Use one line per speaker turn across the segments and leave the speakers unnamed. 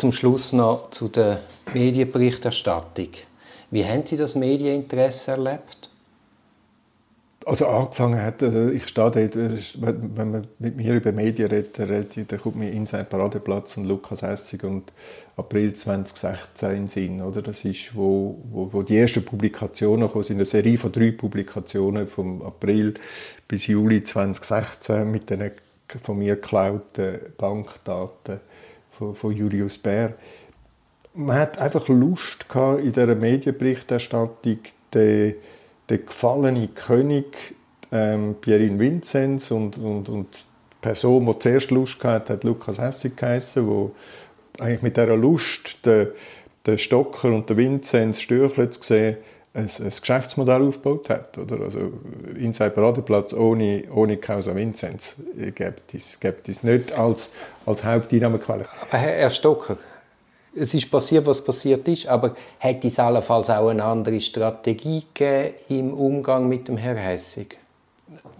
zum Schluss noch zu der Medienberichterstattung. Wie haben Sie das Medieninteresse erlebt?
Also angefangen hat, also ich stehe dort, wenn man mit mir über Medien redet, redet dann kommt mir Inside Paradeplatz und Lukas Essig und April 2016 in Sinn. Oder? Das ist, wo, wo, wo die ersten Publikationen kommen, sind eine Serie von drei Publikationen vom April bis Juli 2016 mit den von mir geklauten Bankdaten von, von Julius Bär. Man hat einfach Lust gehabt, in dieser Medienberichterstattung den der gefallene König ähm, Pierin Vinzenz und, und, und die Person, die zuerst Lust hatte, hat Lukas Hessig geheißen, wo eigentlich mit dieser Lust den, den Stocker und den Vinzenz Stürchle zu sehen, ein, ein Geschäftsmodell aufgebaut hat. Oder? Also Inside Paradeplatz ohne, ohne Causa Vinzenz gibt es, gibt es nicht als, als Haupteinnahmequelle.
Herr Stocker, es ist passiert, was passiert ist, aber hätte es allenfalls auch eine andere Strategie gegeben im Umgang mit dem Herrn Hessig?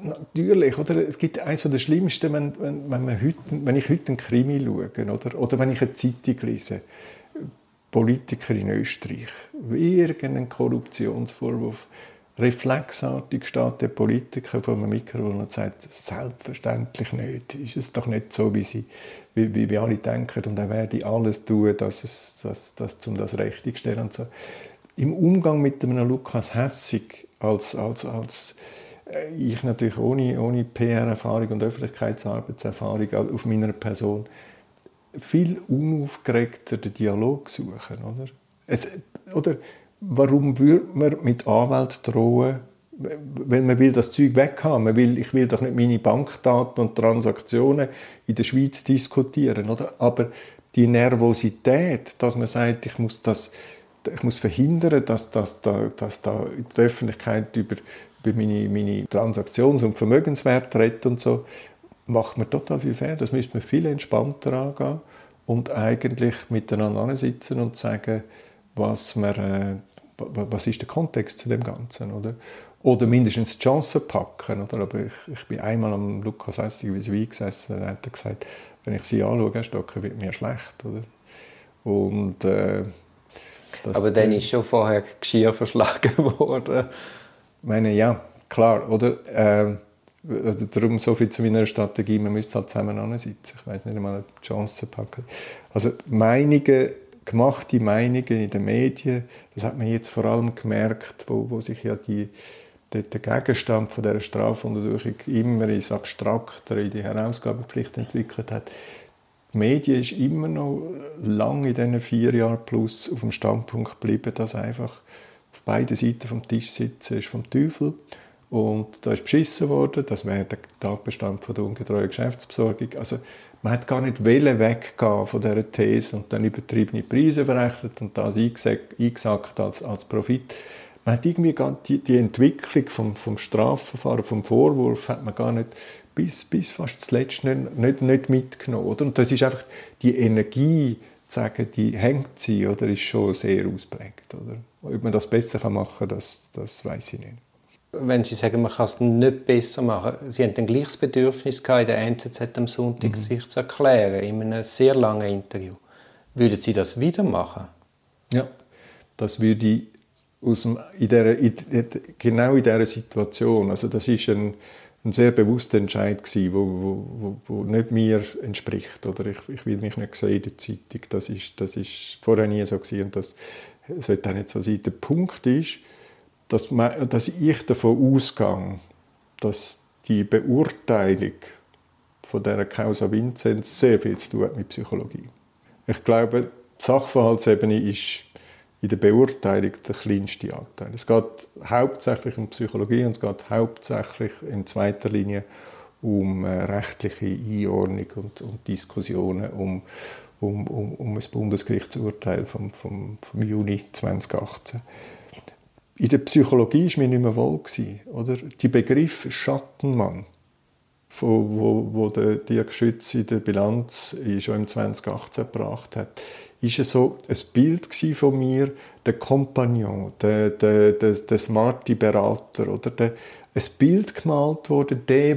Natürlich, oder? Es gibt eines der schlimmsten, wenn, wenn, wenn, man heute, wenn ich heute einen Krimi schaue, oder, oder wenn ich eine Zeitung lese, Politiker in Österreich, irgendeinen Korruptionsvorwurf, reflexartig steht der Politiker vor einem Mikrofon und sagt, selbstverständlich nicht, ist es doch nicht so, wie sie wie, wie, wie alle denken und er werde alles tun, dass es, dass, dass, um das richtig zu stellen. Und so. Im Umgang mit einem Lukas Hessig als, als, als äh, ich natürlich ohne, ohne PR-Erfahrung und Öffentlichkeitsarbeitserfahrung auf meiner Person viel unaufgeregter den Dialog suchen. Oder, es, oder warum würde man mit Anwalt drohen, weil man will das Zeug weghaben. Man will, ich will doch nicht meine Bankdaten und Transaktionen in der Schweiz diskutieren, oder? Aber die Nervosität, dass man sagt, ich muss das, ich muss verhindern, dass, dass, dass, dass da die Öffentlichkeit über, über meine, meine Transaktions- und Vermögenswerte redet und so, macht man total viel fair. Das müsste man viel entspannter angehen und eigentlich miteinander sitzen und sagen, was man, äh, was ist der Kontext zu dem Ganzen, oder? Oder mindestens die Chance packen. Oder? Aber ich, ich bin einmal am Lukas Essig wie gesessen und hat gesagt, wenn ich sie anschaue, Herr Stocker, wird mir schlecht. Oder? Und, äh,
Aber dann ist schon vorher Geschirr verschlagen worden.
Ich meine, ja, klar. Oder? Äh, also darum so viel zu meiner Strategie, man müsste halt zusammen sitzen. Ich weiß nicht einmal, die Chance packen. Also Meinungen gemachte Meinungen in den Medien, das hat man jetzt vor allem gemerkt, wo, wo sich ja die, der, der Gegenstand von dieser Strafuntersuchung immer ins Abstraktere, in die Herausgabepflicht entwickelt hat. Die Medien ist immer noch lange in diesen vier Jahren plus auf dem Standpunkt geblieben, dass einfach auf beiden Seiten vom Tisch sitzen ist vom Teufel. Und da ist beschissen worden, das wäre der Tatbestand von der ungetreuen Geschäftsbesorgung. Also man hat gar nicht weggehen von dieser These und dann übertriebene Preise berechnet und das eingesackt als, als Profit. Man hat irgendwie die, die Entwicklung vom, vom Strafverfahren, vom Vorwurf, hat man gar nicht bis, bis fast zuletzt nicht, nicht, nicht mitgenommen. Oder? Und das ist einfach die Energie, zu sagen, die hängt sie, oder ist schon sehr ausprägt. Oder? Ob man das besser machen kann, das, das weiß ich nicht
wenn Sie sagen, man kann es nicht besser machen, Sie haben ein gleiches Bedürfnis gehabt, in der NZZ am Sonntag mhm. sich zu erklären, in einem sehr langen Interview. Würden Sie das wieder machen?
Ja, das würde ich aus dem, in der, in, genau in dieser Situation, also das ist ein, ein sehr bewusster Entscheid gewesen, wo, wo, wo, wo nicht mir entspricht oder ich, ich will mich nicht sehen in der Zeitung, das ist, das ist vorher nie so gewesen und das sollte auch nicht so sein. Der Punkt ist, dass, man, dass ich davon ausgehe, dass die Beurteilung von der Causa Vinzenz sehr viel zu tun hat mit Psychologie. Ich glaube, die Sachverhaltsebene ist in der Beurteilung der kleinste Anteil. Es geht hauptsächlich um Psychologie und es geht hauptsächlich in zweiter Linie um äh, rechtliche Einordnung und, und Diskussionen um, um, um, um das Bundesgerichtsurteil vom, vom, vom Juni 2018 in der Psychologie war mir nicht mehr wohl. Gewesen, oder? Die Begriff Schattenmann, wo, wo der Dirk Schütz in der Bilanz schon im 2018 gebracht hat, ist so ein Bild von mir, der Kompagnon, der, der, der, der smarte Berater, oder der, ein Bild gemalt wurde, der,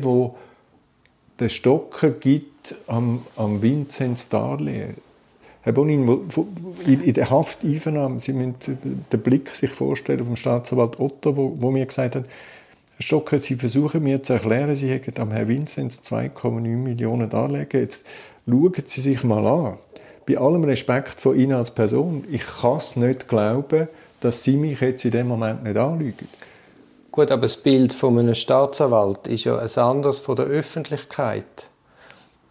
der Stocker gibt am, am Vinzenz Darlehen. Herr Bonin, in der Hafteinvernahme, Sie müssen den Blick sich vorstellen vom Staatsanwalt Otto, wo, wo mir gesagt hat, Herr Stocker, Sie versuchen mir zu erklären, Sie hätten am Herrn Vinzenz 2,9 Millionen Anlegen. Jetzt schauen Sie sich mal an. Bei allem Respekt von Ihnen als Person, ich kann es nicht glauben, dass Sie mich jetzt in dem Moment nicht anlügen.
Gut, aber das Bild von einem Staatsanwalt ist ja ein anderes von der Öffentlichkeit.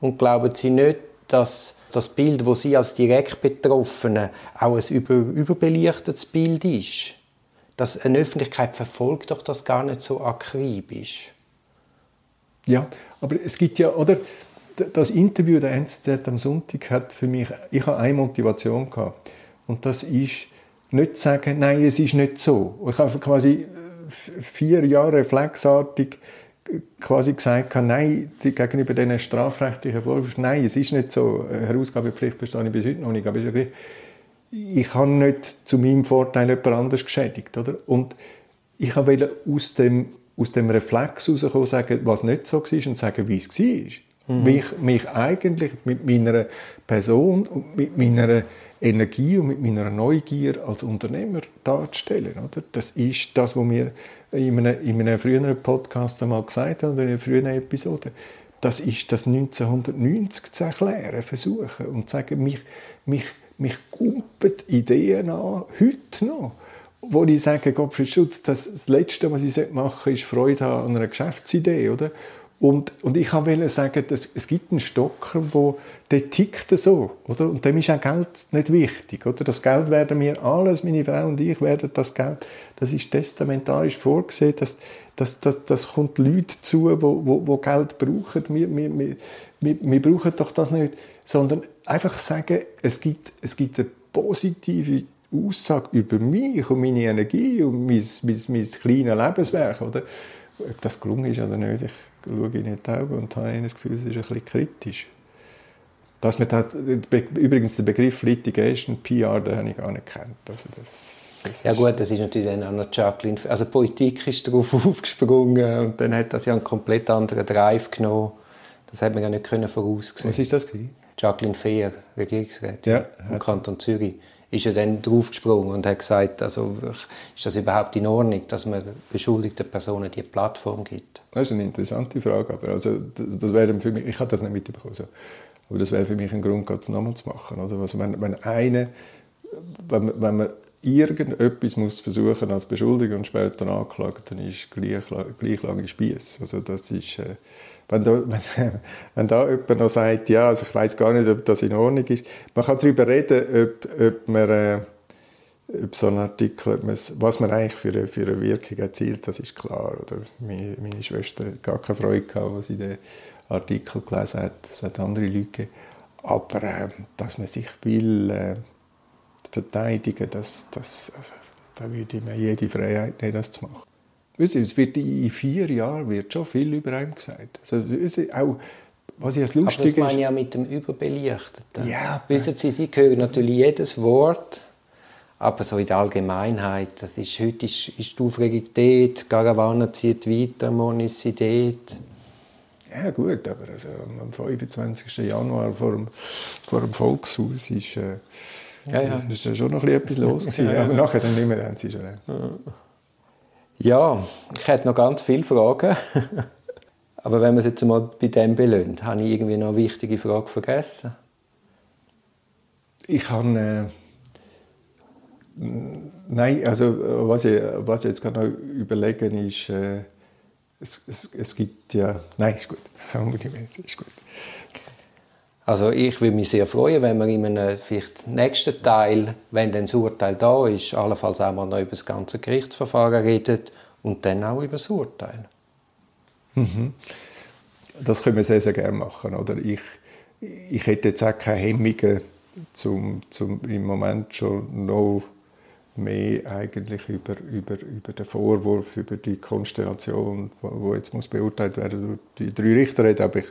Und glauben Sie nicht, dass das Bild, wo Sie als direkt Betroffene auch ein über, überbelichtetes Bild ist? Dass eine Öffentlichkeit verfolgt doch das gar nicht so akribisch.
Ja, aber es gibt ja, oder das Interview der NZZ am Sonntag hat für mich, ich habe eine Motivation gehabt und das ist nicht zu sagen, nein, es ist nicht so. Ich habe quasi vier Jahre reflexartig quasi gesagt habe, nein, gegenüber diesen strafrechtlichen Vorwürfen, nein, es ist nicht so, Herausgabepflicht bestehe ich bis heute noch nicht, aber ich habe nicht zu meinem Vorteil jemand anders geschädigt, oder? Und ich wollte aus dem, aus dem Reflex herauskommen, sagen, was nicht so war und sagen, wie es war. Mhm. Mich, mich eigentlich mit meiner Person und mit meiner Energie und mit meiner Neugier als Unternehmer darzustellen. Oder? Das ist das, was wir in einem, in einem früheren Podcast einmal gesagt haben, oder in einer früheren Episode. Das ist das 1990 zu erklären, versuchen und zu sagen, mich, mich, mich kumpen Ideen an, heute noch wo ich sage, Gottfried Schutz, das, das Letzte, was ich machen sollte, ist Freude an einer Geschäftsidee, oder? Und, und ich wollte sagen, dass es gibt einen Stocker, wo der tickt so, oder? Und dem ist auch Geld nicht wichtig, oder? Das Geld werden wir alles, meine Frau und ich, werden das Geld, das ist testamentarisch vorgesehen, dass, dass, dass, das kommt Leute zu, wo, wo, wo Geld brauchen. Wir, wir, wir, wir, wir brauchen doch das nicht, sondern einfach sagen, es gibt, es gibt eine positive Aussage über mich und meine Energie und mein, mein, mein kleines Lebenswerk, oder? Ob das gelungen ist oder nicht, ich schaue in die Augen und habe das Gefühl, es ist ein bisschen kritisch. Dass man das, übrigens den Begriff Litigation PR, den habe ich gar nicht kennt. Also das,
das ja gut, das ist natürlich dann auch noch Jacqueline, also Politik ist darauf aufgesprungen und dann hat das ja einen komplett anderen Drive genommen. Das hat man ja nicht können voraussehen.
Was ist das
Jacqueline Fehr, Regierungsrätin ja, im Kanton Zürich ist er dann draufgesprungen und hat gesagt, also ist das überhaupt in Ordnung, dass man beschuldigten Personen die Plattform gibt?
Das ist eine interessante Frage, aber also, das wäre für mich, ich habe das nicht mitbekommen, aber das wäre für mich ein Grund, es nochmal zu machen. Also wenn, wenn, eine, wenn, man, wenn man irgendetwas muss versuchen als Beschuldiger und später anklagt, dann ist gleich, gleich lange Spieß. Also das ist... Äh, wenn da, wenn, wenn da jemand noch sagt, ja, also ich weiß gar nicht, ob das in Ordnung ist. Man kann darüber reden, ob, ob man äh, ob so ein Artikel, was man eigentlich für eine, für eine Wirkung erzielt, das ist klar. Oder meine, meine Schwester hat gar keine Freude gehabt, als sie den Artikel gelesen hat. Es hat andere Leute. Aber äh, dass man sich will äh, verteidigen, das, das, also, da würde ich mir jede Freiheit nehmen, das zu machen. Es wird in vier Jahren wird schon viel über einen gesagt. Also, auch, was ich als lustig
Aber das meine ich ja mit dem Überbelichteten. Ja, Wissen Sie, Sie hören natürlich jedes Wort, aber so in der Allgemeinheit, das ist, heute ist, ist die Aufregung dort, Garawana zieht weiter, Monis dort.
Ja gut, aber also am 25. Januar vor dem, vor dem Volkshaus ist, äh, ja, ja. ist schon noch etwas los gewesen. ja, ja. Aber nachher dann nicht mehr, haben sie schon.
Ja, ich hätte noch ganz viele Fragen. Aber wenn wir es jetzt mal bei dem belöhnt, habe ich irgendwie noch eine wichtige Frage vergessen?
Ich habe... Äh, nein, also was ich, was ich jetzt gerade noch überlegen ist, äh, es, es, es gibt ja... Nein, ist gut. ist gut.
Also ich würde mich sehr freuen, wenn wir in einem vielleicht nächsten Teil, wenn dann das Urteil da ist, allenfalls auch mal noch über das ganze Gerichtsverfahren redet und dann auch über das Urteil.
Mhm. Das können wir sehr, sehr gerne machen. Oder? Ich, ich hätte jetzt auch keine Hemmungen, zum, zum im Moment schon noch mehr eigentlich über, über, über den Vorwurf, über die Konstellation, wo, jetzt muss beurteilt werden durch die drei Richter, aber ich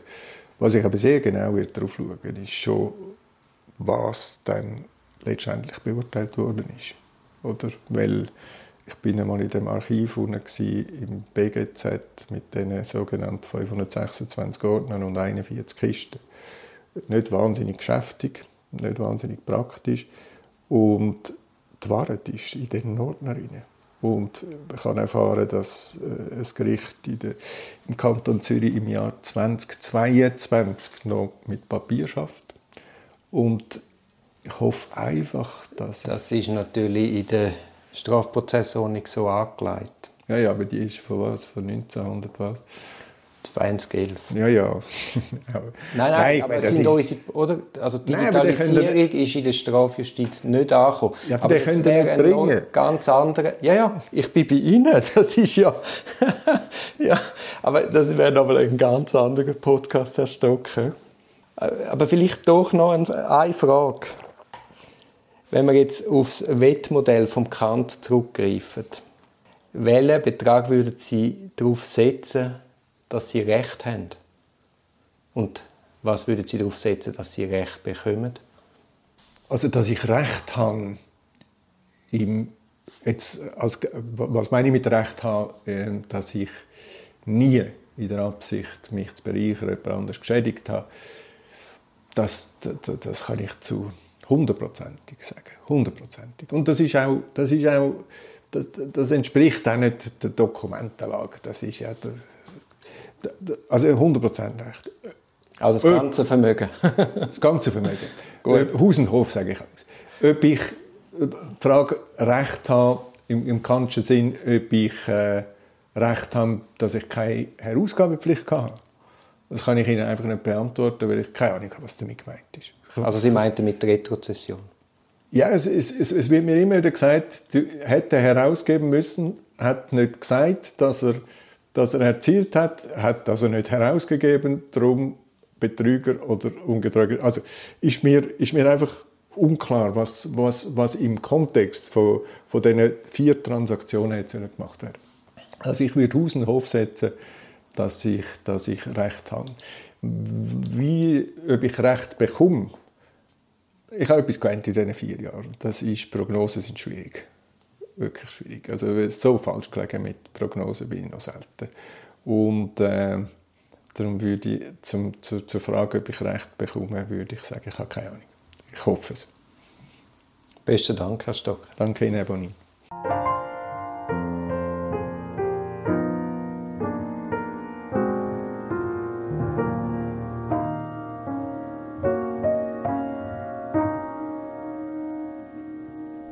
was ich aber sehr genau darauf schauen ist schon, was dann letztendlich beurteilt worden ist. Oder? Weil ich bin einmal in dem Archiv im BGZ mit den sogenannten 526 Ordnern und 41 Kisten. Nicht wahnsinnig geschäftig. nicht wahnsinnig praktisch. Und die Wahrheit ist in den Ordner rein. Und ich habe erfahren, dass äh, ein Gericht der, im Kanton Zürich im Jahr 2022 noch mit Papier schafft. Und ich hoffe einfach, dass
Das ist natürlich in der Strafprozessordnung so angelegt.
Ja, ja, aber die ist von was? Von 1900 was?
2011.
Ja, ja.
nein, nein, nein aber es sind unsere, oder? Also Digitalisierung nein, ist in der Strafjustiz nicht angekommen.
Ja, aber, aber das können wäre ein bringen.
ganz andere. Ja, ja, ich bin bei Ihnen. Das ist ja. ja, aber das wäre nochmal ein ganz anderer Podcast, Herr Stocker. Aber vielleicht doch noch eine Frage. Wenn wir jetzt aufs Wettmodell vom Kant zurückgreifen, welchen Betrag würden Sie darauf setzen, dass Sie Recht haben? Und was würden Sie darauf setzen, dass Sie Recht bekommen?
Also, dass ich Recht habe, im, jetzt, als, was meine ich mit Recht haben, ähm, dass ich nie in der Absicht, mich zu bereichern, jemand anders geschädigt habe, das, das, das kann ich zu hundertprozentig sagen. Hundertprozentig. Und das ist auch, das ist auch das, das, entspricht auch nicht der Dokumentenlage. Das ist ja also 100% recht.
Also das ganze Vermögen.
das ganze Vermögen. Gut. Haus und Hof, sage ich alles. Ob ich die Frage Recht habe, im, im kantischen Sinn, ob ich äh, Recht habe, dass ich keine Herausgabepflicht habe. Das kann ich Ihnen einfach nicht beantworten, weil ich keine Ahnung habe, was damit gemeint ist.
Also Sie meinten mit Retrozession?
Ja, es, es, es, es, wird mir immer wieder gesagt, hätte herausgeben müssen, hat nicht gesagt, dass er, dass er erzielt hat, hat also nicht herausgegeben, darum Betrüger oder Ungetreuer. Also ist mir, ist mir einfach unklar, was, was, was im Kontext von, von diesen vier Transaktionen jetzt gemacht werden. Also ich würde Haus Hof setzen, dass ich, dass ich Recht habe. Wie, ob ich Recht bekomme, ich habe etwas gelernt in diesen vier Jahren. Das ist, Prognosen sind schwierig. Wirklich schwierig. Also so falsch gelegen mit Prognosen bin ich noch selten. Und äh, darum würde ich zum, zu, zur Frage, ob ich Recht bekomme, würde ich sagen, ich habe keine Ahnung. Ich hoffe es.
Besten Dank, Herr Stock.
Danke Ihnen, Herr Bonin.